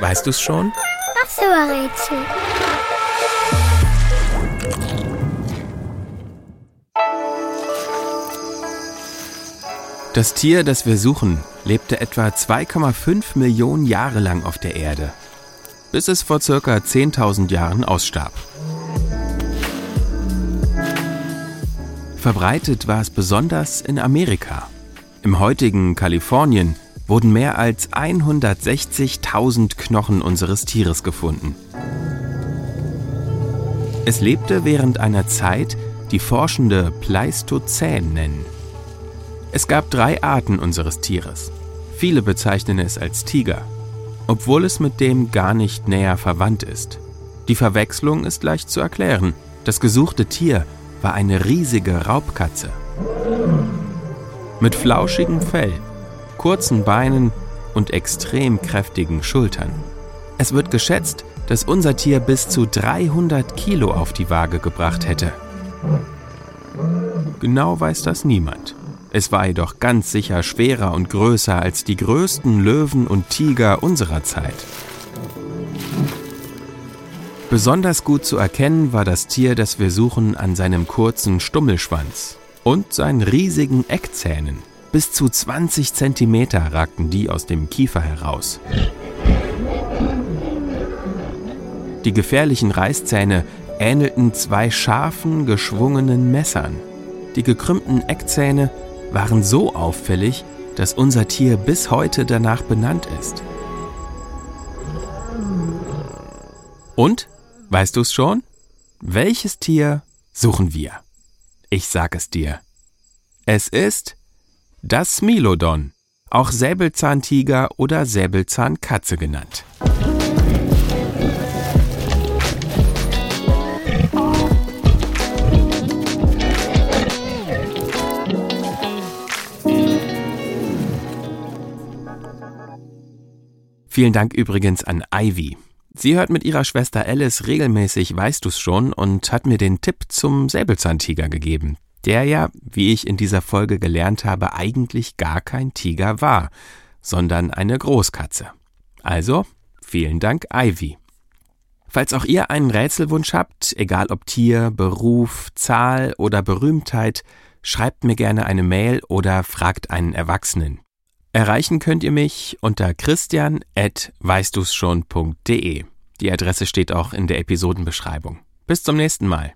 Weißt du's schon? Ach so, Rätsel. Das Tier, das wir suchen, lebte etwa 2,5 Millionen Jahre lang auf der Erde, bis es vor circa 10.000 Jahren ausstarb. Verbreitet war es besonders in Amerika. Im heutigen Kalifornien wurden mehr als 160.000 Knochen unseres Tieres gefunden. Es lebte während einer Zeit, die Forschende Pleistozän nennen. Es gab drei Arten unseres Tieres. Viele bezeichnen es als Tiger, obwohl es mit dem gar nicht näher verwandt ist. Die Verwechslung ist leicht zu erklären. Das gesuchte Tier war eine riesige Raubkatze. Mit flauschigem Fell, kurzen Beinen und extrem kräftigen Schultern. Es wird geschätzt, dass unser Tier bis zu 300 Kilo auf die Waage gebracht hätte. Genau weiß das niemand. Es war jedoch ganz sicher schwerer und größer als die größten Löwen und Tiger unserer Zeit. Besonders gut zu erkennen war das Tier, das wir suchen, an seinem kurzen Stummelschwanz und seinen riesigen Eckzähnen. Bis zu 20 Zentimeter ragten die aus dem Kiefer heraus. Die gefährlichen Reißzähne ähnelten zwei scharfen, geschwungenen Messern. Die gekrümmten Eckzähne waren so auffällig, dass unser Tier bis heute danach benannt ist. Und, weißt du es schon? Welches Tier suchen wir? Ich sag es dir. Es ist das Smilodon, auch Säbelzahntiger oder Säbelzahnkatze genannt. Vielen Dank übrigens an Ivy. Sie hört mit ihrer Schwester Alice regelmäßig Weißt du's schon und hat mir den Tipp zum Säbelzahntiger gegeben, der ja, wie ich in dieser Folge gelernt habe, eigentlich gar kein Tiger war, sondern eine Großkatze. Also, vielen Dank, Ivy. Falls auch ihr einen Rätselwunsch habt, egal ob Tier, Beruf, Zahl oder Berühmtheit, schreibt mir gerne eine Mail oder fragt einen Erwachsenen. Erreichen könnt ihr mich unter christian.weißdusschon.de. Die Adresse steht auch in der Episodenbeschreibung. Bis zum nächsten Mal.